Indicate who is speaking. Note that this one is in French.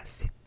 Speaker 1: acidente